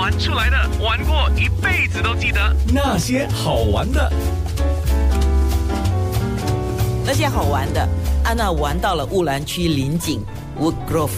玩出来的，玩过一辈子都记得那些好玩的。那些好玩的，安娜玩到了乌兰区林景 Woodgrove，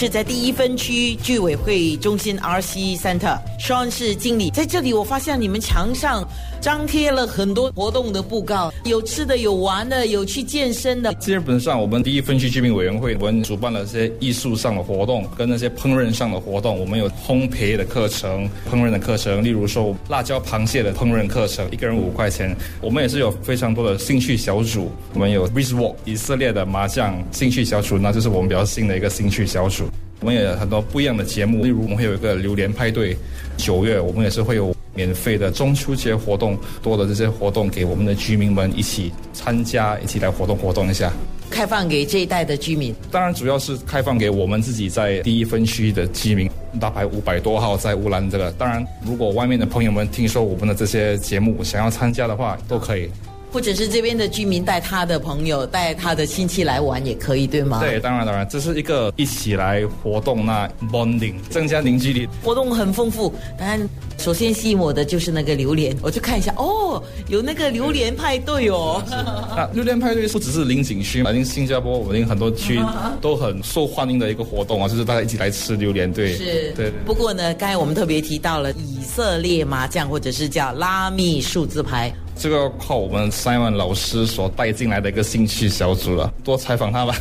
是在第一分区居委会中心 RC Center，Sean 是经理。在这里，我发现你们墙上张贴了很多活动的布告，有吃的，有玩的，有去健身的。基本上，我们第一分区居民委员会，我们主办了这些艺术上的活动，跟那些烹饪上的活动。我们有烘焙的课程、烹饪的课程，例如说辣椒螃蟹的烹饪课程，一个人五块钱。我们也是有非常多的兴趣小组，我们有 b r i s Walk 以色列的麻将兴趣小组，那就是我们比较新的一个兴趣小组。我们也有很多不一样的节目，例如我们会有一个榴莲派对，九月我们也是会有免费的中秋节活动，多的这些活动给我们的居民们一起参加，一起来活动活动一下。开放给这一代的居民，当然主要是开放给我们自己在第一分区的居民，大概五百多号在乌兰这个。当然，如果外面的朋友们听说我们的这些节目想要参加的话，都可以。或者是这边的居民带他的朋友、带他的亲戚来玩也可以，对吗？对，当然当然，这是一个一起来活动，那 bonding 增加凝聚力。活动很丰富，当然首先吸引我的就是那个榴莲，我就看一下，哦，有那个榴莲派对哦。那榴莲派对不只是林景区嘛，因为新加坡我们很多区都很受欢迎的一个活动啊，就是大家一起来吃榴莲，对，是，对。不过呢，刚才我们特别提到了以色列麻将，或者是叫拉密数字牌。这个靠我们 Simon 老师所带进来的一个兴趣小组了，多采访他吧，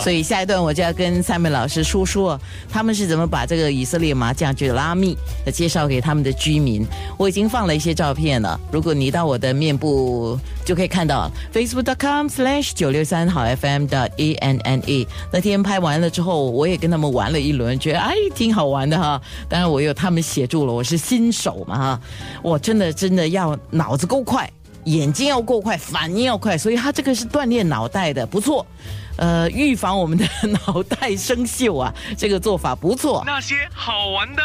所以下一段我就要跟 Simon 老师说说，他们是怎么把这个以色列麻将就拉密的介绍给他们的居民。我已经放了一些照片了，如果你到我的面部就可以看到 Facebook.com/slash 九六三好 FM 的 A N N A。那天拍完了之后，我也跟他们玩了一轮，觉得哎挺好玩的哈。当然我有他们协助了，我是新手嘛哈，我真的真的要脑子够快。眼睛要过快，反应要快，所以他这个是锻炼脑袋的，不错。呃，预防我们的 脑袋生锈啊，这个做法不错。那些好玩的。